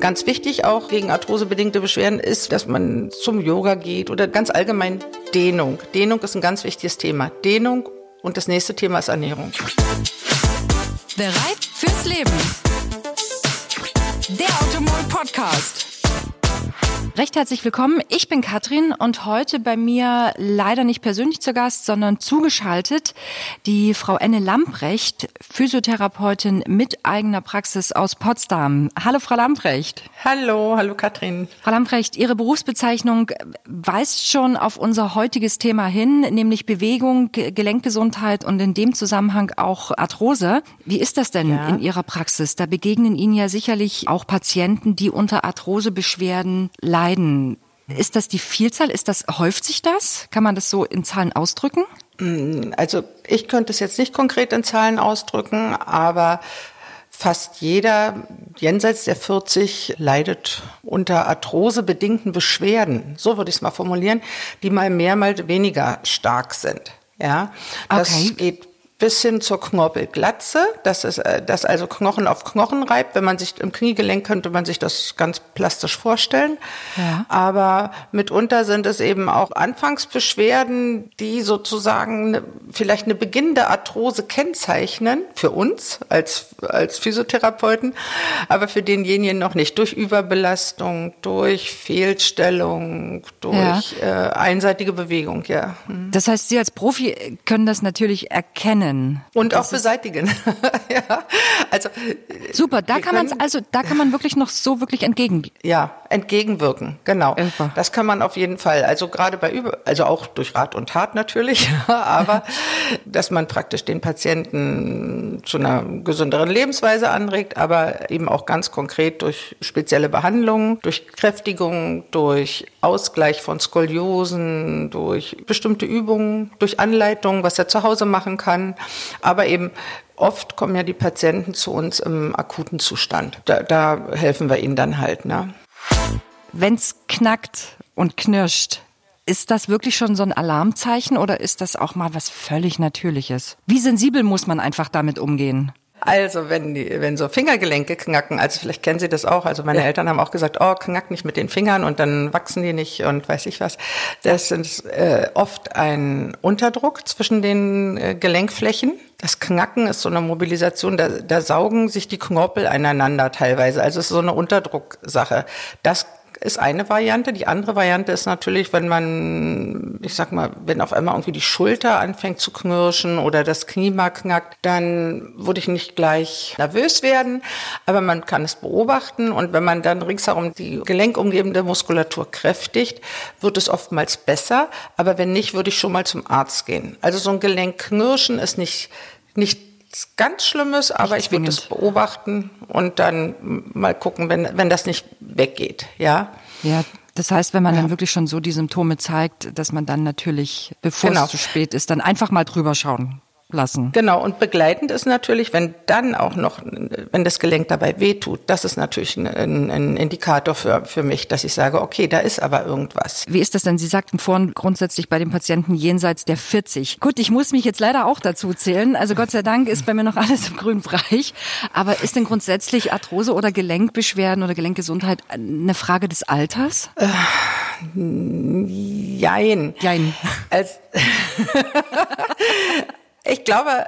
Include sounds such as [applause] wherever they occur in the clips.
Ganz wichtig auch gegen arthrosebedingte Beschwerden ist, dass man zum Yoga geht oder ganz allgemein Dehnung. Dehnung ist ein ganz wichtiges Thema. Dehnung und das nächste Thema ist Ernährung. Bereit fürs Leben. Der Automol Podcast. Recht herzlich willkommen. Ich bin Katrin und heute bei mir leider nicht persönlich zu Gast, sondern zugeschaltet die Frau Enne Lamprecht, Physiotherapeutin mit eigener Praxis aus Potsdam. Hallo, Frau Lamprecht. Hallo, hallo Katrin. Frau Lamprecht, Ihre Berufsbezeichnung weist schon auf unser heutiges Thema hin, nämlich Bewegung, Gelenkgesundheit und in dem Zusammenhang auch Arthrose. Wie ist das denn ja. in Ihrer Praxis? Da begegnen Ihnen ja sicherlich auch Patienten, die unter Arthrosebeschwerden leiden leiden. Ist das die Vielzahl? Ist das, häuft sich das? Kann man das so in Zahlen ausdrücken? Mm, also ich könnte es jetzt nicht konkret in Zahlen ausdrücken, aber fast jeder jenseits der 40 leidet unter arthrosebedingten Beschwerden. So würde ich es mal formulieren, die mal mehr, mal weniger stark sind. Ja, das okay. geht bis hin zur Knorpelglatze, das ist, äh, das also Knochen auf Knochen reibt. Wenn man sich im Kniegelenk könnte man sich das ganz plastisch vorstellen. Ja. Aber mitunter sind es eben auch Anfangsbeschwerden, die sozusagen ne, vielleicht eine beginnende Arthrose kennzeichnen für uns als, als Physiotherapeuten, aber für denjenigen noch nicht. Durch Überbelastung, durch Fehlstellung, durch ja. äh, einseitige Bewegung, ja. Hm. Das heißt, Sie als Profi können das natürlich erkennen erkennen. Und auch beseitigen. [laughs] ja. Also super, da kann man also da kann man wirklich noch so wirklich entgegen. Ja, entgegenwirken, genau. Super. Das kann man auf jeden Fall. Also gerade bei Übung, also auch durch Rat und Tat natürlich, [laughs] aber dass man praktisch den Patienten zu einer gesünderen Lebensweise anregt, aber eben auch ganz konkret durch spezielle Behandlungen, durch Kräftigung, durch Ausgleich von Skoliosen, durch bestimmte Übungen, durch Anleitungen, was er zu Hause machen kann, aber eben oft kommen ja die Patienten zu uns im akuten Zustand. Da, da helfen wir ihnen dann halt. Ne? Wenn's knackt und knirscht, ist das wirklich schon so ein Alarmzeichen oder ist das auch mal was völlig Natürliches? Wie sensibel muss man einfach damit umgehen? Also wenn die, wenn so Fingergelenke knacken, also vielleicht kennen Sie das auch, also meine ja. Eltern haben auch gesagt, oh, knack nicht mit den Fingern und dann wachsen die nicht und weiß ich was. Das ist äh, oft ein Unterdruck zwischen den äh, Gelenkflächen. Das Knacken ist so eine Mobilisation, da, da saugen sich die Knorpel aneinander teilweise. Also es ist so eine Unterdrucksache. Das ist eine Variante. Die andere Variante ist natürlich, wenn man, ich sag mal, wenn auf einmal irgendwie die Schulter anfängt zu knirschen oder das Knie mal knackt, dann würde ich nicht gleich nervös werden, aber man kann es beobachten und wenn man dann ringsherum die gelenkumgebende Muskulatur kräftigt, wird es oftmals besser, aber wenn nicht, würde ich schon mal zum Arzt gehen. Also so ein Gelenkknirschen ist nicht, nicht ganz Schlimmes, aber nicht ich würde es beobachten und dann mal gucken, wenn, wenn das nicht weggeht, ja. Ja, das heißt, wenn man ja. dann wirklich schon so die Symptome zeigt, dass man dann natürlich, bevor genau. es zu spät ist, dann einfach mal drüber schauen lassen. Genau, und begleitend ist natürlich, wenn dann auch noch, wenn das Gelenk dabei wehtut, das ist natürlich ein, ein, Indikator für, für mich, dass ich sage, okay, da ist aber irgendwas. Wie ist das denn? Sie sagten vorhin grundsätzlich bei den Patienten jenseits der 40. Gut, ich muss mich jetzt leider auch dazu zählen. Also Gott sei Dank ist bei mir noch [laughs] alles im grünen Bereich. Aber ist denn grundsätzlich Arthrose oder Gelenkbeschwerden oder Gelenkgesundheit eine Frage des Alters? Äh, jein. Jein. Als [laughs] [laughs] Ich glaube,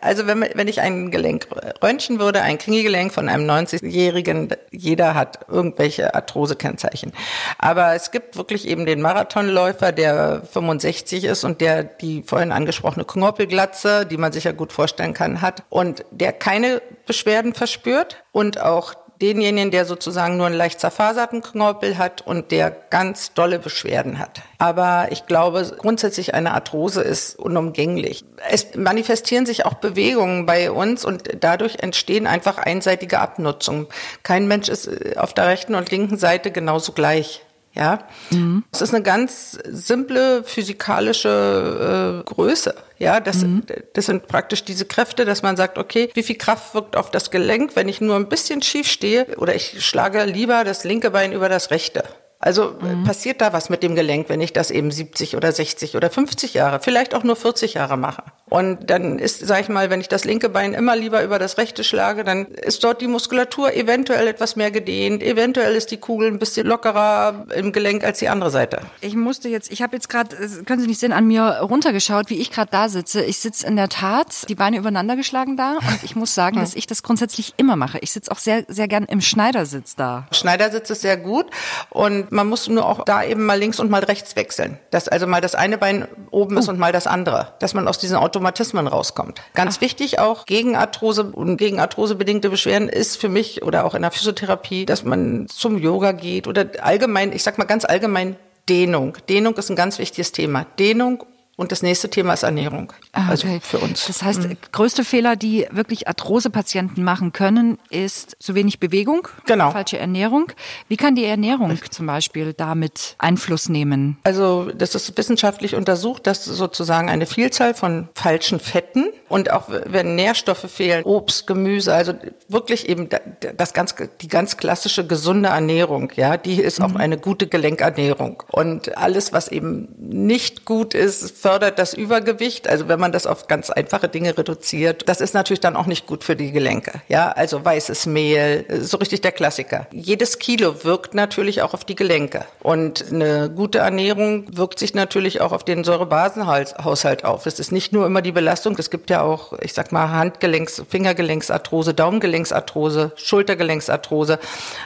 also wenn, wenn ich ein Gelenk röntgen würde, ein Kniegelenk von einem 90-Jährigen, jeder hat irgendwelche Arthrose-Kennzeichen. Aber es gibt wirklich eben den Marathonläufer, der 65 ist und der die vorhin angesprochene Knorpelglatze, die man sich ja gut vorstellen kann, hat und der keine Beschwerden verspürt und auch denjenigen, der sozusagen nur einen leicht zerfaserten Knorpel hat und der ganz dolle Beschwerden hat. Aber ich glaube, grundsätzlich eine Arthrose ist unumgänglich. Es manifestieren sich auch Bewegungen bei uns und dadurch entstehen einfach einseitige Abnutzungen. Kein Mensch ist äh, auf der rechten und linken Seite genauso gleich. Ja, mhm. es ist eine ganz simple physikalische äh, Größe. Ja, das, mhm. das sind praktisch diese Kräfte, dass man sagt, okay, wie viel Kraft wirkt auf das Gelenk, wenn ich nur ein bisschen schief stehe oder ich schlage lieber das linke Bein über das rechte. Also mhm. passiert da was mit dem Gelenk, wenn ich das eben 70 oder 60 oder 50 Jahre, vielleicht auch nur 40 Jahre mache. Und dann ist, sag ich mal, wenn ich das linke Bein immer lieber über das rechte schlage, dann ist dort die Muskulatur eventuell etwas mehr gedehnt, eventuell ist die Kugel ein bisschen lockerer im Gelenk als die andere Seite. Ich musste jetzt, ich habe jetzt gerade, können Sie nicht sehen, an mir runtergeschaut, wie ich gerade da sitze. Ich sitze in der Tat die Beine übereinander geschlagen da und ich muss sagen, dass ich das grundsätzlich immer mache. Ich sitze auch sehr, sehr gern im Schneidersitz da. Schneidersitz ist sehr gut und man muss nur auch da eben mal links und mal rechts wechseln. Dass also mal das eine Bein oben ist oh. und mal das andere. Dass man aus diesen Automatismen rauskommt. Ganz Ach. wichtig auch gegen Arthrose und gegen Arthrose bedingte Beschwerden ist für mich oder auch in der Physiotherapie, dass man zum Yoga geht oder allgemein, ich sag mal ganz allgemein Dehnung. Dehnung ist ein ganz wichtiges Thema. Dehnung und das nächste Thema ist Ernährung. Ah, also okay. Also für uns. Das heißt, mhm. größte Fehler, die wirklich Arthrose-Patienten machen können, ist zu wenig Bewegung, genau. falsche Ernährung. Wie kann die Ernährung zum Beispiel damit Einfluss nehmen? Also das ist wissenschaftlich untersucht, dass sozusagen eine Vielzahl von falschen Fetten und auch wenn Nährstoffe fehlen, Obst, Gemüse, also wirklich eben das ganz, die ganz klassische gesunde Ernährung, ja, die ist mhm. auch eine gute Gelenkernährung. Und alles, was eben nicht gut ist, fördert das Übergewicht. Also wenn man das auf ganz einfache Dinge reduziert, das ist natürlich dann auch nicht gut für die Gelenke. Ja, also weißes Mehl, so richtig der Klassiker. Jedes Kilo wirkt natürlich auch auf die Gelenke. Und eine gute Ernährung wirkt sich natürlich auch auf den Säurebasenhaushalt auf. Es ist nicht nur immer die Belastung, es gibt ja auch, ich sag mal, Handgelenks-, Fingergelenksarthrose, Daumengelenksarthrose, Schultergelenksarthrose.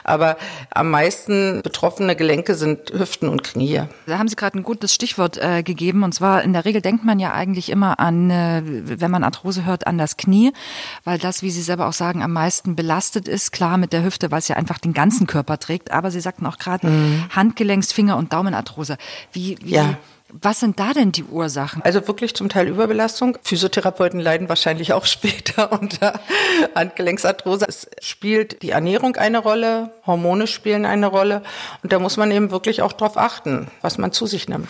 Aber am meisten betroffene Gelenke sind Hüften und Knie. Da haben Sie gerade ein gutes Stichwort äh, gegeben, und zwar in der Regel denkt man ja eigentlich immer an, äh, wenn man Arthrose hört, an das Knie, weil das, wie Sie selber auch sagen, am meisten belastet ist. Klar mit der Hüfte, weil es ja einfach den ganzen Körper trägt. Aber Sie sagten auch gerade mhm. Handgelenks-, Finger- und Daumenarthrose. Wie, wie ja. Was sind da denn die Ursachen? Also wirklich zum Teil Überbelastung. Physiotherapeuten leiden wahrscheinlich auch [laughs] später unter Handgelenksarthrose. Es spielt die Ernährung eine Rolle, Hormone spielen eine Rolle und da muss man eben wirklich auch darauf achten, was man zu sich nimmt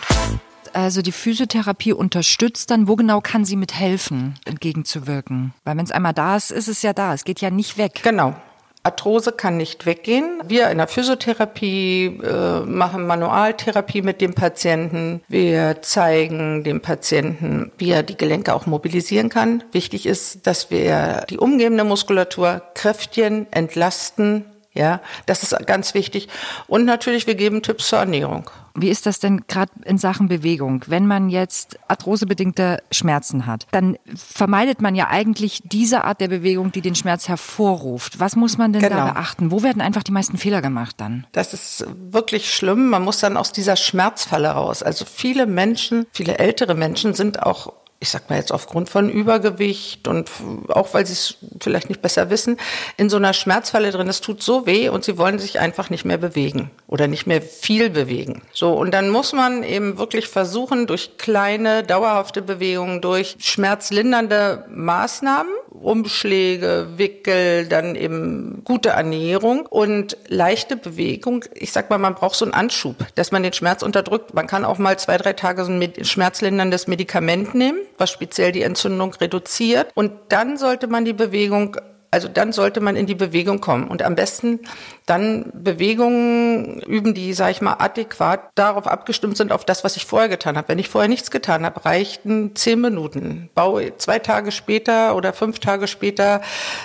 also die Physiotherapie unterstützt, dann wo genau kann sie mithelfen, entgegenzuwirken? Weil wenn es einmal da ist, ist es ja da. Es geht ja nicht weg. Genau. Arthrose kann nicht weggehen. Wir in der Physiotherapie äh, machen Manualtherapie mit dem Patienten. Wir zeigen dem Patienten, wie er die Gelenke auch mobilisieren kann. Wichtig ist, dass wir die umgebende Muskulatur kräftigen, entlasten. Ja, das ist ganz wichtig. Und natürlich, wir geben Tipps zur Ernährung. Wie ist das denn gerade in Sachen Bewegung? Wenn man jetzt arthrosebedingte Schmerzen hat, dann vermeidet man ja eigentlich diese Art der Bewegung, die den Schmerz hervorruft. Was muss man denn genau. da beachten? Wo werden einfach die meisten Fehler gemacht dann? Das ist wirklich schlimm. Man muss dann aus dieser Schmerzfalle raus. Also viele Menschen, viele ältere Menschen sind auch ich sag mal jetzt aufgrund von Übergewicht und auch weil sie es vielleicht nicht besser wissen, in so einer Schmerzfalle drin. Es tut so weh und sie wollen sich einfach nicht mehr bewegen oder nicht mehr viel bewegen. So, und dann muss man eben wirklich versuchen, durch kleine, dauerhafte Bewegungen, durch schmerzlindernde Maßnahmen, Umschläge, Wickel, dann eben gute Ernährung und leichte Bewegung. Ich sag mal, man braucht so einen Anschub, dass man den Schmerz unterdrückt. Man kann auch mal zwei, drei Tage so ein schmerzlinderndes Medikament nehmen was speziell die Entzündung reduziert. Und dann sollte man die Bewegung also dann sollte man in die Bewegung kommen und am besten dann Bewegungen üben, die, sage ich mal, adäquat darauf abgestimmt sind, auf das, was ich vorher getan habe. Wenn ich vorher nichts getan habe, reichten zehn Minuten. Baue zwei Tage später oder fünf Tage später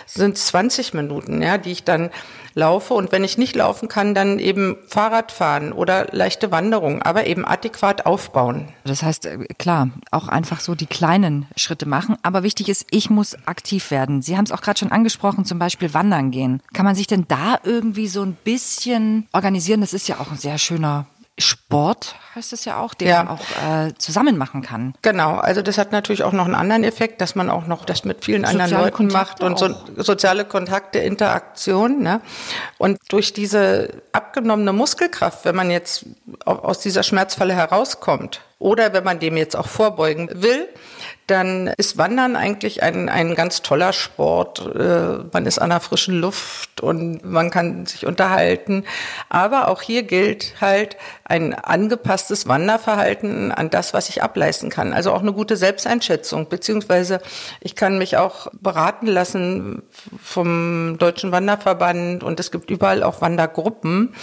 sind 20 Minuten, ja, die ich dann laufe und wenn ich nicht laufen kann, dann eben Fahrrad fahren oder leichte Wanderung, aber eben adäquat aufbauen. Das heißt, äh, klar, auch einfach so die kleinen Schritte machen, aber wichtig ist, ich muss aktiv werden. Sie haben es auch gerade schon angesprochen, zum Beispiel wandern gehen. Kann man sich denn da irgendwie so ein bisschen organisieren? Das ist ja auch ein sehr schöner Sport heißt es ja auch, den ja. man auch äh, zusammen machen kann. Genau, also das hat natürlich auch noch einen anderen Effekt, dass man auch noch das mit vielen soziale anderen Leuten Kontakte macht und so soziale Kontakte, Interaktion. Ne? Und durch diese abgenommene Muskelkraft, wenn man jetzt aus dieser Schmerzfalle herauskommt oder wenn man dem jetzt auch vorbeugen will, dann ist Wandern eigentlich ein, ein ganz toller Sport. Äh, man ist an der frischen Luft und man kann sich unterhalten. Aber auch hier gilt halt ein angepasstes Wanderverhalten an das, was ich ableisten kann. Also auch eine gute Selbsteinschätzung, beziehungsweise ich kann mich auch beraten lassen vom Deutschen Wanderverband und es gibt überall auch Wandergruppen.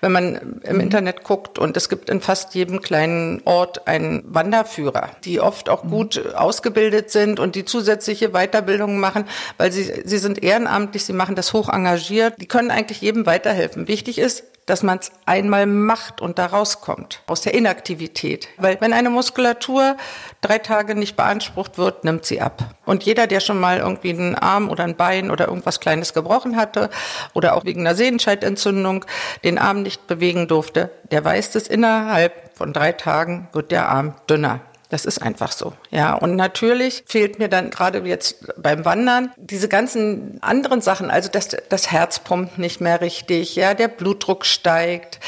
Wenn man im mhm. Internet guckt und es gibt in fast jedem kleinen Ort einen Wanderführer, die oft auch mhm. gut ausgebildet sind und die zusätzliche Weiterbildungen machen, weil sie, sie sind ehrenamtlich, sie machen das hoch engagiert. Die können eigentlich jedem weiterhelfen. Wichtig ist, dass man es einmal macht und da rauskommt aus der Inaktivität. Weil wenn eine Muskulatur drei Tage nicht beansprucht wird, nimmt sie ab. Und jeder, der schon mal irgendwie einen Arm oder ein Bein oder irgendwas Kleines gebrochen hatte oder auch wegen einer Sehenscheidentzündung den Arm nicht bewegen durfte, der weiß dass innerhalb von drei Tagen wird der Arm dünner. Das ist einfach so. Ja, und natürlich fehlt mir dann gerade jetzt beim Wandern diese ganzen anderen Sachen, also das, das Herz pumpt nicht mehr richtig, ja, der Blutdruck steigt.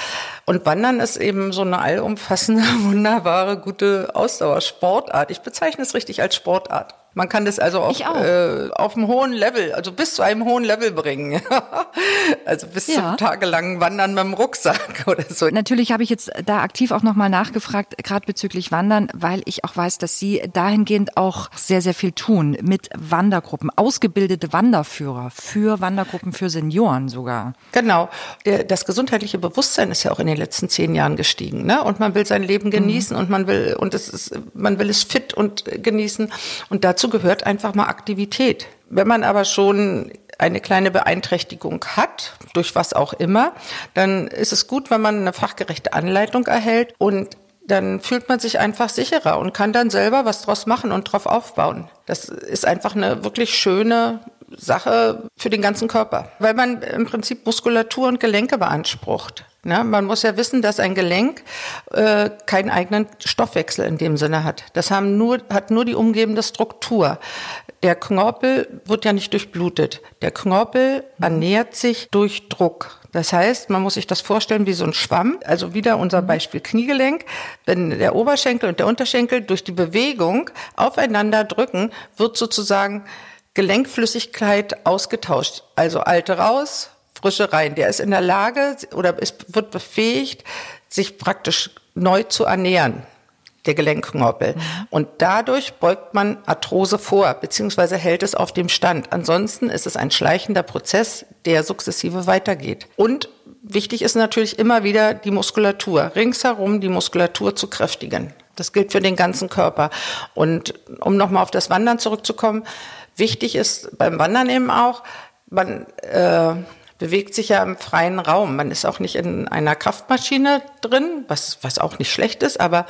Und Wandern ist eben so eine allumfassende, [laughs] wunderbare, gute Ausdauersportart. Ich bezeichne es richtig als Sportart. Man kann das also auf, äh, auf einem hohen Level, also bis zu einem hohen Level bringen. [laughs] also bis ja. zum tagelangen Wandern mit dem Rucksack [laughs] oder so. Natürlich habe ich jetzt da aktiv auch nochmal nachgefragt, gerade bezüglich Wandern, weil ich auch weiß, dass Sie dahingehend auch sehr, sehr viel tun mit Wandergruppen, ausgebildete Wanderführer für Wandergruppen für Senioren sogar. Genau. Das gesundheitliche Bewusstsein ist ja auch in den letzten zehn Jahren gestiegen, ne? Und man will sein Leben mhm. genießen mhm. und man will, und es ist, man will es fit und genießen. Und dazu dazu gehört einfach mal Aktivität. Wenn man aber schon eine kleine Beeinträchtigung hat, durch was auch immer, dann ist es gut, wenn man eine fachgerechte Anleitung erhält und dann fühlt man sich einfach sicherer und kann dann selber was draus machen und drauf aufbauen. Das ist einfach eine wirklich schöne Sache für den ganzen Körper, weil man im Prinzip Muskulatur und Gelenke beansprucht. Ja, man muss ja wissen, dass ein Gelenk äh, keinen eigenen Stoffwechsel in dem Sinne hat. Das haben nur, hat nur die umgebende Struktur. Der Knorpel wird ja nicht durchblutet. Der Knorpel ernährt sich durch Druck. Das heißt, man muss sich das vorstellen wie so ein Schwamm. Also wieder unser Beispiel Kniegelenk. Wenn der Oberschenkel und der Unterschenkel durch die Bewegung aufeinander drücken, wird sozusagen Gelenkflüssigkeit ausgetauscht. Also alte raus, frische rein. Der ist in der Lage oder ist, wird befähigt, sich praktisch neu zu ernähren, der Gelenkknorpel. Mhm. Und dadurch beugt man Arthrose vor, beziehungsweise hält es auf dem Stand. Ansonsten ist es ein schleichender Prozess, der sukzessive weitergeht. Und wichtig ist natürlich immer wieder die Muskulatur, ringsherum die Muskulatur zu kräftigen. Das gilt für den ganzen Körper. Und um nochmal auf das Wandern zurückzukommen, wichtig ist beim Wandern eben auch, man äh, bewegt sich ja im freien Raum. Man ist auch nicht in einer Kraftmaschine drin, was, was auch nicht schlecht ist, aber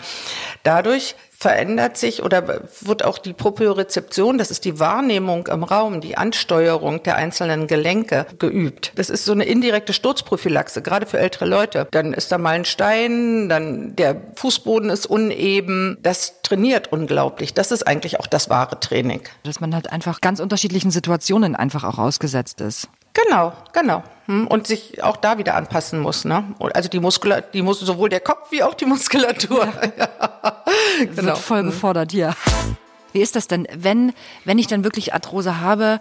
dadurch verändert sich oder wird auch die Propriorezeption, das ist die Wahrnehmung im Raum, die Ansteuerung der einzelnen Gelenke geübt. Das ist so eine indirekte Sturzprophylaxe, gerade für ältere Leute. Dann ist da mal ein Stein, dann der Fußboden ist uneben. Das trainiert unglaublich. Das ist eigentlich auch das wahre Training. Dass man halt einfach ganz unterschiedlichen Situationen einfach auch ausgesetzt ist. Genau, genau. Hm, und sich auch da wieder anpassen muss. Ne? Also die Muskulatur, die muss sowohl der Kopf wie auch die Muskulatur. Ja. [laughs] genau. Wird voll hm. gefordert, ja. Wie ist das denn, wenn, wenn ich dann wirklich Arthrose habe,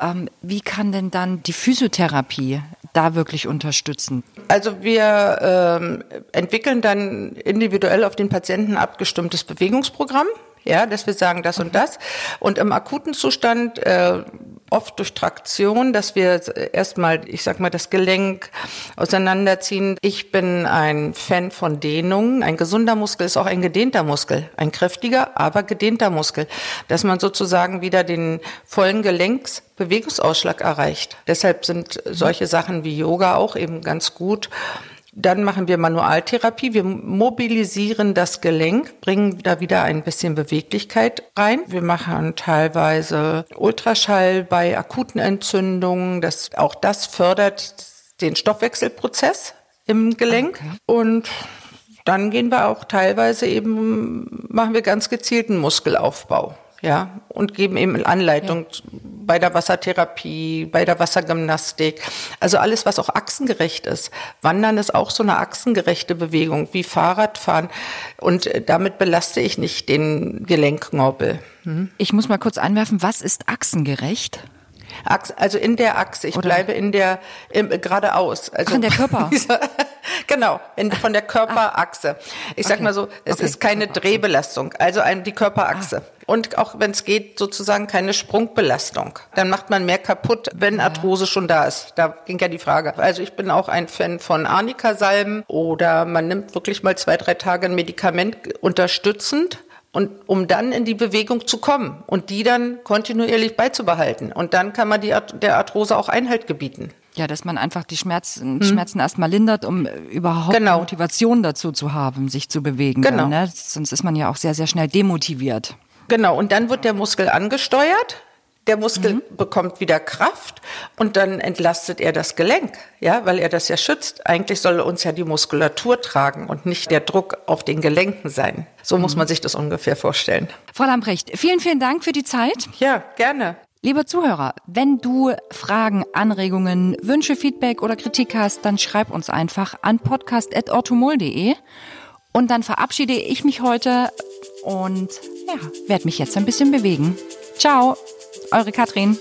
ähm, wie kann denn dann die Physiotherapie da wirklich unterstützen? Also wir ähm, entwickeln dann individuell auf den Patienten abgestimmtes Bewegungsprogramm ja, dass wir sagen das und das. Und im akuten Zustand äh, oft durch Traktion, dass wir erstmal, ich sag mal, das Gelenk auseinanderziehen. Ich bin ein Fan von Dehnung. Ein gesunder Muskel ist auch ein gedehnter Muskel. Ein kräftiger, aber gedehnter Muskel. Dass man sozusagen wieder den vollen Gelenksbewegungsausschlag erreicht. Deshalb sind solche Sachen wie Yoga auch eben ganz gut. Dann machen wir Manualtherapie. Wir mobilisieren das Gelenk, bringen da wieder ein bisschen Beweglichkeit rein. Wir machen teilweise Ultraschall bei akuten Entzündungen. Das, auch das fördert den Stoffwechselprozess im Gelenk. Okay. Und dann gehen wir auch teilweise eben, machen wir ganz gezielten Muskelaufbau. Ja, und geben eben Anleitung ja. bei der Wassertherapie, bei der Wassergymnastik. Also alles, was auch achsengerecht ist. Wandern ist auch so eine achsengerechte Bewegung wie Fahrradfahren. Und damit belaste ich nicht den Gelenkknorpel. Hm? Ich muss mal kurz einwerfen, was ist achsengerecht? Achse, also in der Achse. Ich Oder? bleibe in der im, geradeaus. Also Ach, in der Körper. [laughs] genau, in, von der Körperachse. Ich sag mal so, es okay. ist keine Drehbelastung, also ein, die Körperachse. Ah. Und auch wenn es geht, sozusagen keine Sprungbelastung. Dann macht man mehr kaputt, wenn Arthrose schon da ist. Da ging ja die Frage. Also ich bin auch ein Fan von Arnika-Salben oder man nimmt wirklich mal zwei, drei Tage ein Medikament unterstützend und um dann in die Bewegung zu kommen und die dann kontinuierlich beizubehalten. Und dann kann man die, der Arthrose auch Einhalt gebieten. Ja, dass man einfach die Schmerzen, hm. Schmerzen erstmal lindert, um überhaupt genau. Motivation dazu zu haben, sich zu bewegen. Genau. Dann, ne? Sonst ist man ja auch sehr, sehr schnell demotiviert. Genau, und dann wird der Muskel angesteuert der Muskel mhm. bekommt wieder Kraft und dann entlastet er das Gelenk, ja, weil er das ja schützt. Eigentlich soll uns ja die Muskulatur tragen und nicht der Druck auf den Gelenken sein. So mhm. muss man sich das ungefähr vorstellen. Frau Lamprecht, vielen, vielen Dank für die Zeit. Ja, gerne. Lieber Zuhörer, wenn du Fragen, Anregungen, Wünsche, Feedback oder Kritik hast, dann schreib uns einfach an podcast.orthomol.de und dann verabschiede ich mich heute und ja, werde mich jetzt ein bisschen bewegen. Ciao! Eure Katrin.